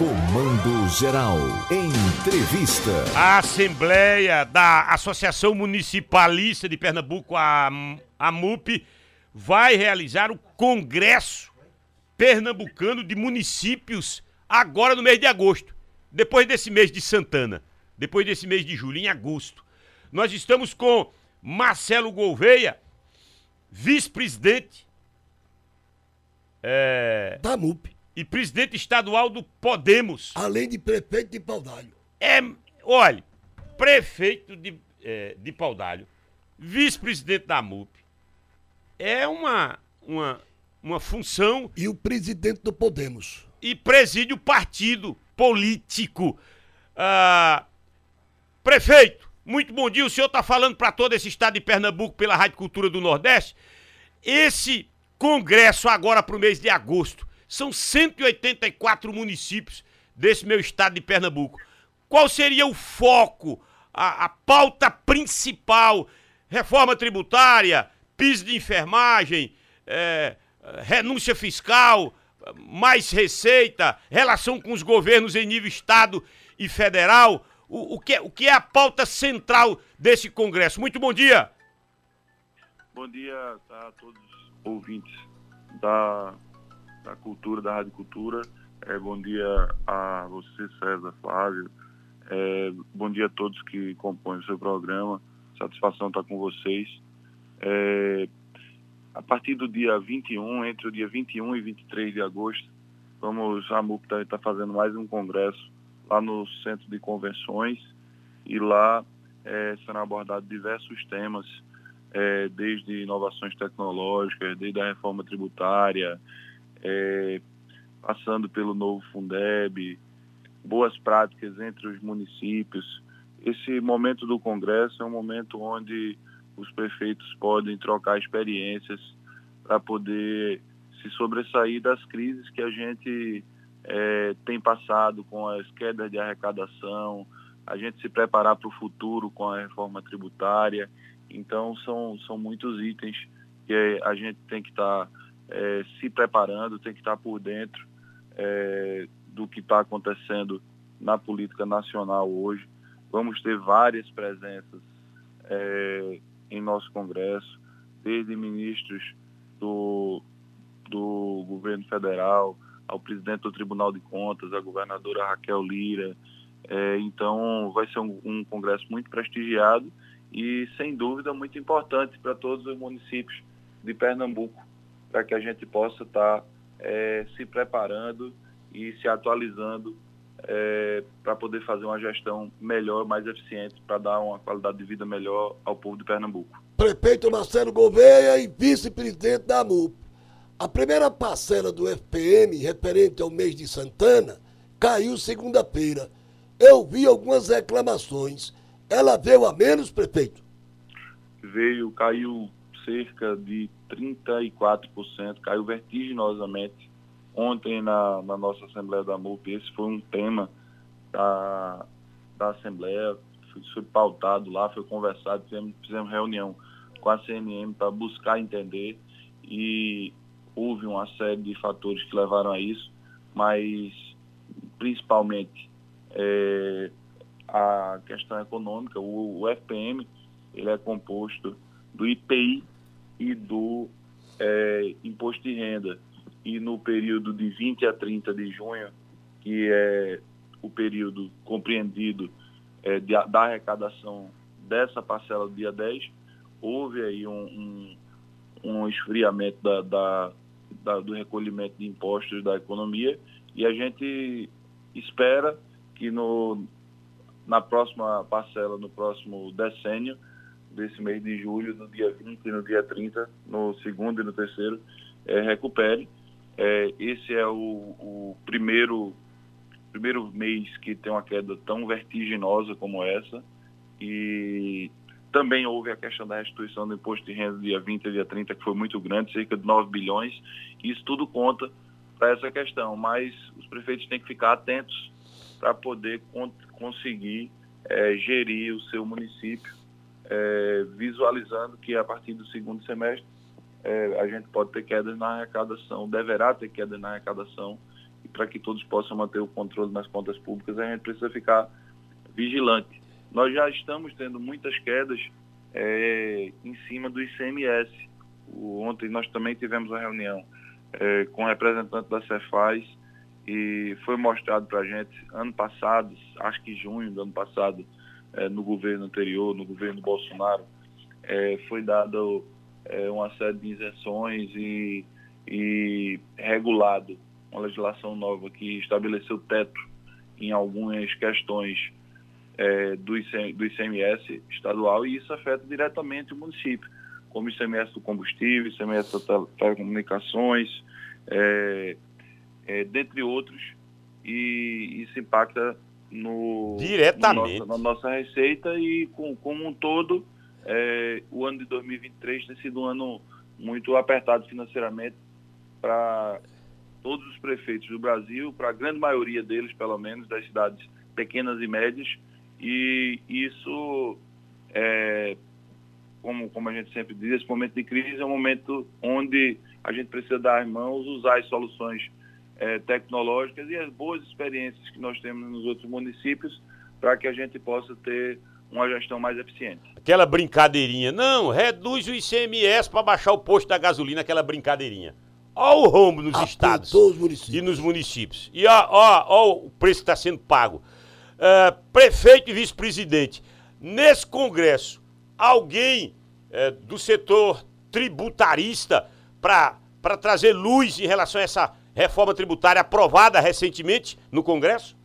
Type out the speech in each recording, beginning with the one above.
Comando Geral. Entrevista. A Assembleia da Associação Municipalista de Pernambuco, a, a MUP, vai realizar o Congresso Pernambucano de Municípios agora no mês de agosto. Depois desse mês de Santana. Depois desse mês de julho, em agosto. Nós estamos com Marcelo Gouveia, vice-presidente é, da MUP. E presidente estadual do Podemos. Além de prefeito de Paudalho. É, olha, prefeito de, é, de Paudalho, vice-presidente da MUP. É uma, uma, uma função. E o presidente do Podemos. E preside o partido político. Ah, prefeito, muito bom dia. O senhor está falando para todo esse estado de Pernambuco pela Rádio Cultura do Nordeste. Esse congresso agora para o mês de agosto. São 184 municípios desse meu estado de Pernambuco. Qual seria o foco, a, a pauta principal? Reforma tributária, piso de enfermagem, é, renúncia fiscal, mais receita, relação com os governos em nível estado e federal. O, o, que, o que é a pauta central desse Congresso? Muito bom dia. Bom dia a todos os ouvintes da, da cultura, da Rádio Cultura. É, bom dia a você, César, Flávio. É, bom dia a todos que compõem o seu programa. Satisfação estar com vocês. É, a partir do dia 21, entre o dia 21 e 23 de agosto, vamos, a MUP está tá fazendo mais um congresso lá no Centro de Convenções e lá é, serão abordados diversos temas, é, desde inovações tecnológicas, desde a reforma tributária, é, passando pelo novo Fundeb, boas práticas entre os municípios. Esse momento do Congresso é um momento onde os prefeitos podem trocar experiências para poder se sobressair das crises que a gente é, tem passado com as quedas de arrecadação, a gente se preparar para o futuro com a reforma tributária. Então, são, são muitos itens que a gente tem que estar tá, é, se preparando, tem que estar por dentro é, do que está acontecendo na política nacional hoje. Vamos ter várias presenças é, em nosso Congresso, desde ministros do, do governo federal, ao presidente do Tribunal de Contas, a governadora Raquel Lira. É, então, vai ser um, um, congresso muito prestigiado e, sem dúvida, muito importante para todos os municípios de Pernambuco, para que a gente possa estar tá, é, se preparando e se atualizando é, para poder fazer uma gestão melhor, mais eficiente, para dar uma qualidade de vida melhor ao povo de Pernambuco. Prefeito Marcelo Gouveia e vice-presidente da MUP. A primeira parcela do FPM, referente ao mês de Santana, caiu segunda-feira. Eu vi algumas reclamações. Ela veio a menos, prefeito? Veio, caiu cerca de 34%, caiu vertiginosamente. Ontem, na, na nossa Assembleia da MUP, esse foi um tema da, da Assembleia, foi, foi pautado lá, foi conversado, fizemos, fizemos reunião com a CNM para buscar entender. E houve uma série de fatores que levaram a isso, mas principalmente é, a questão econômica, o, o, FPM ele é composto do IPI e do é, imposto de renda. E no período de 20 a 30 de junho, que é o período compreendido é, de, da arrecadação dessa parcela do dia 10, houve aí um, um, um esfriamento da, da, da, do recolhimento de impostos da economia e a gente espera que no, na próxima parcela, no próximo decênio desse mês de julho, no dia 20 e no dia 30, no segundo e no terceiro, é, recupere. É, esse é o, o primeiro, primeiro mês que tem uma queda tão vertiginosa como essa e também houve a questão da restituição do imposto de renda dia 20 e dia 30, que foi muito grande, cerca de 9 bilhões. Isso tudo conta para essa questão, mas os prefeitos têm que ficar atentos para poder con conseguir é, gerir o seu município, é, visualizando que a partir do segundo semestre é, a gente pode ter quedas na arrecadação, deverá ter quedas na arrecadação, e para que todos possam manter o controle nas contas públicas, a gente precisa ficar vigilante. Nós já estamos tendo muitas quedas é, em cima do ICMS. O, ontem nós também tivemos uma reunião é, com o representante da Cefaz e foi mostrado para a gente ano passado, acho que junho do ano passado, é, no governo anterior, no governo Bolsonaro, é, foi dado é, uma série de isenções e, e regulado uma legislação nova que estabeleceu teto em algumas questões é, do, do ICMS estadual e isso afeta diretamente o município, como ICMS do combustível, ICMS das telecomunicações, é, é, dentre outros, e isso impacta no, Diretamente. No nossa, na nossa receita e com, como um todo, é, o ano de 2023 tem sido um ano muito apertado financeiramente para todos os prefeitos do Brasil, para a grande maioria deles, pelo menos, das cidades pequenas e médias, e isso, é, como, como a gente sempre diz, esse momento de crise é um momento onde a gente precisa dar as mãos, usar as soluções é, tecnológicas e as boas experiências que nós temos nos outros municípios para que a gente possa ter uma gestão mais eficiente. Aquela brincadeirinha, não, reduz o ICMS para baixar o posto da gasolina, aquela brincadeirinha. Olha o rombo nos estados e nos municípios. E ó, ó, ó o preço que está sendo pago. Uh, prefeito e vice-presidente, nesse congresso, alguém uh, do setor tributarista para trazer luz em relação a essa reforma tributária aprovada recentemente no Congresso?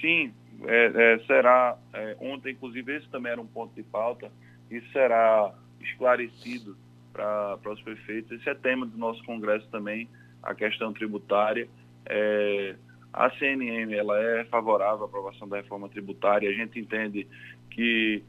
Sim, é, é, será. É, ontem, inclusive, esse também era um ponto de pauta e será esclarecido para os prefeitos. Esse é tema do nosso Congresso também, a questão tributária. É, a CNM ela é favorável à aprovação da reforma tributária. A gente entende que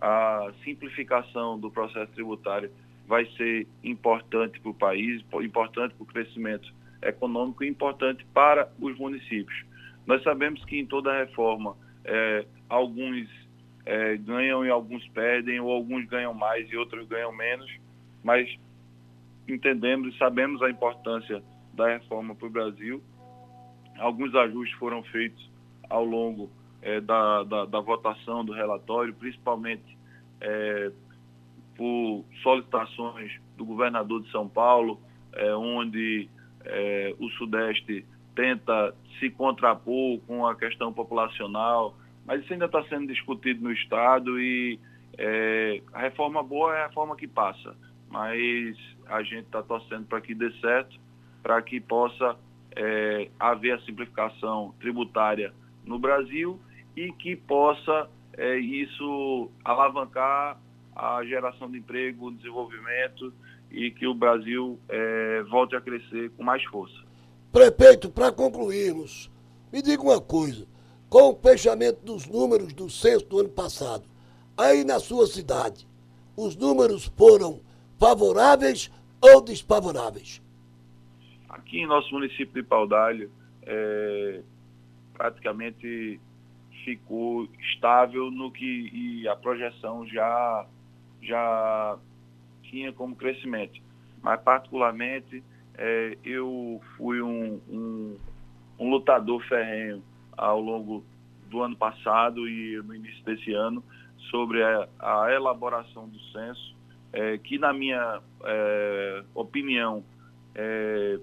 a simplificação do processo tributário vai ser importante para o país, importante para o crescimento econômico importante para os municípios. Nós sabemos que em toda reforma é, alguns é, ganham e alguns perdem, ou alguns ganham mais e outros ganham menos, mas entendemos e sabemos a importância da reforma para o Brasil. Alguns ajustes foram feitos ao longo é, da, da, da, votação do relatório, principalmente é, por solicitações do governador de São Paulo, é, onde é, o Sudeste tenta se contrapor com a questão populacional, mas isso ainda está sendo discutido no Estado e é, a reforma boa é a reforma que passa, mas a gente está torcendo para que dê certo, para que possa é, haver a simplificação tributária no Brasil e que possa é, isso alavancar a geração de emprego, o desenvolvimento e que o Brasil é, volte a crescer com mais força. Prefeito, para concluirmos, me diga uma coisa. Com o fechamento dos números do censo do ano passado, aí na sua cidade, os números foram favoráveis ou desfavoráveis? Aqui em nosso município de Paudalho, é, praticamente ficou estável no que e a projeção já já tinha como crescimento. Mas, particularmente, é, eu fui um, um, um, lutador ferrenho ao longo do ano passado e no início desse ano sobre a, a elaboração do censo, é, que, na minha é, opinião, é,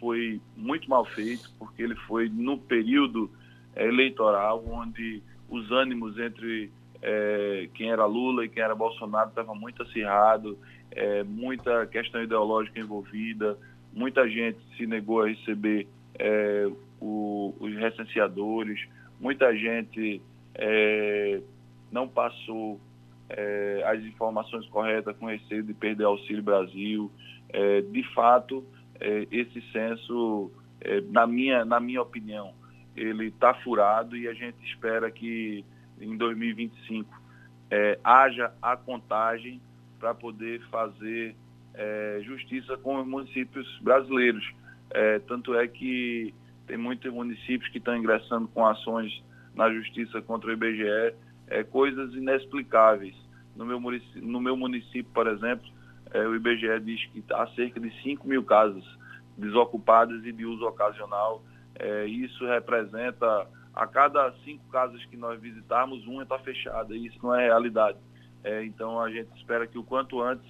foi muito mal feito, porque ele foi no período eleitoral, onde os ânimos entre é, quem era Lula e quem era Bolsonaro estava muito acirrado, é, muita questão ideológica envolvida, muita gente se negou a receber é, o, os recenseadores, muita gente é, não passou é, as informações corretas com receio de perder Auxílio Brasil. É, de fato, esse censo, na, minha, na minha opinião, ele está furado e a gente espera que em 2025 é, haja a contagem para poder fazer é, justiça com os municípios brasileiros. É, tanto é que tem muitos municípios que estão ingressando com ações na justiça contra o IBGE, é, coisas inexplicáveis. No meu município, no meu município por exemplo, é, o IBGE diz que há cerca de 5 mil casas desocupadas e de uso ocasional. É, isso representa, a cada cinco casas que nós visitarmos, uma está fechada, e isso não é realidade. É, então a gente espera que o quanto antes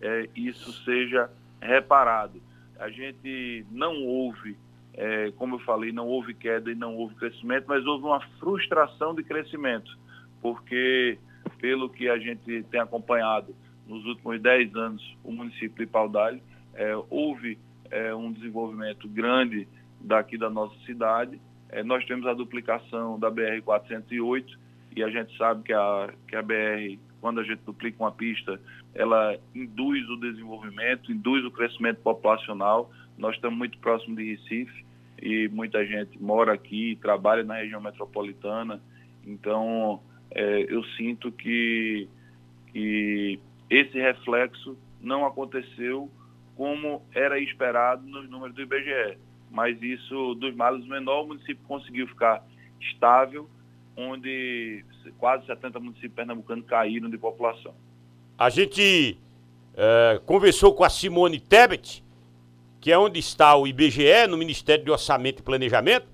é, isso seja reparado. A gente não houve, é, como eu falei, não houve queda e não houve crescimento, mas houve uma frustração de crescimento, porque pelo que a gente tem acompanhado nos últimos 10 anos, o município de Paudalho, é, houve é, um desenvolvimento grande daqui da nossa cidade. É, nós temos a duplicação da BR-408 e a gente sabe que a, que a BR, quando a gente duplica uma pista, ela induz o desenvolvimento, induz o crescimento populacional. Nós estamos muito próximos de Recife e muita gente mora aqui, trabalha na região metropolitana. Então, é, eu sinto que, que esse reflexo não aconteceu como era esperado nos números do IBGE. Mas isso, dos males menor, o município conseguiu ficar estável, onde quase 70 municípios pernambucanos caíram de população. A gente é, conversou com a Simone Tebet, que é onde está o IBGE, no Ministério de Orçamento e Planejamento,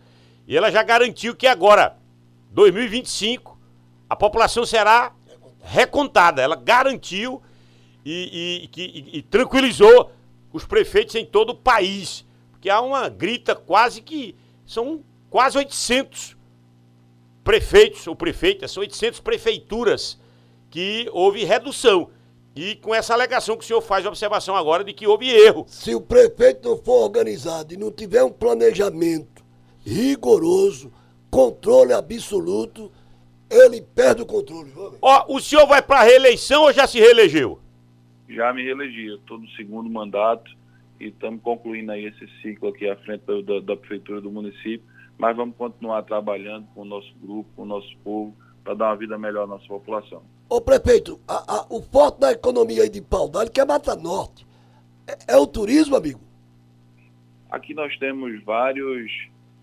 e ela já garantiu que agora, 2025, a população será recontada. Ela garantiu e, e, e, e, tranquilizou os prefeitos em todo o país. Porque há uma grita quase que. São quase 800 prefeitos ou prefeitas, são 800 prefeituras que houve redução. E com essa alegação que o senhor faz a observação agora de que houve erro. Se o prefeito não for organizado e não tiver um planejamento rigoroso, controle absoluto, ele perde o controle. Ó, o senhor vai para reeleição ou já se reelegeu? Já me reelegi, estou no segundo mandato e estamos concluindo aí esse ciclo aqui à frente da, da, prefeitura do município, mas vamos continuar trabalhando com o nosso grupo, com o nosso povo, para dar uma vida melhor à nossa população. Ô prefeito, a, a, o forte da economia aí de Paudalho, que é Mata Norte, é, é, o turismo, amigo? Aqui nós temos vários,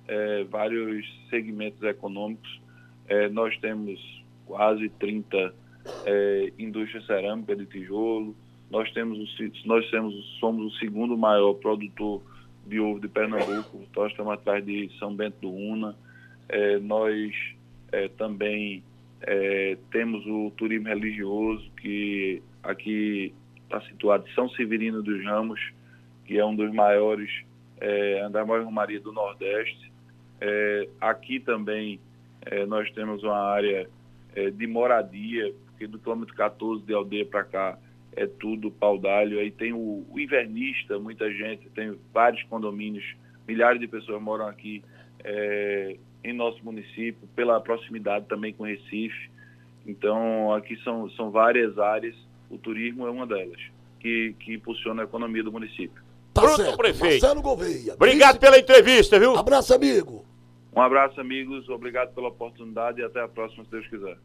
é, vários segmentos econômicos é, nós temos quase 30 é, indústrias cerâmicas de tijolo. Nós temos nós temos, somos o segundo maior produtor de ovo de Pernambuco. Nós estamos atrás de São Bento do Una. É, nós é, também é, temos o turismo religioso, que aqui está situado em São Severino dos Ramos, que é um dos maiores, é, da maior romaria do Nordeste. É, aqui também é, nós temos uma área é, de moradia, porque do quilômetro 14 de aldeia para cá é tudo paudalho. Aí tem o, o, invernista, muita gente, tem vários condomínios, milhares de pessoas moram aqui é, em nosso município, pela proximidade também com Recife. Então, aqui são, são várias áreas, o turismo é uma delas, que, que impulsiona a economia do município. Tá Pronto, certo. prefeito. Marcelo Gouveia. Obrigado pela entrevista, viu? Abraço, amigo. Um abraço, amigos. Obrigado pela oportunidade e até a próxima, se Deus quiser.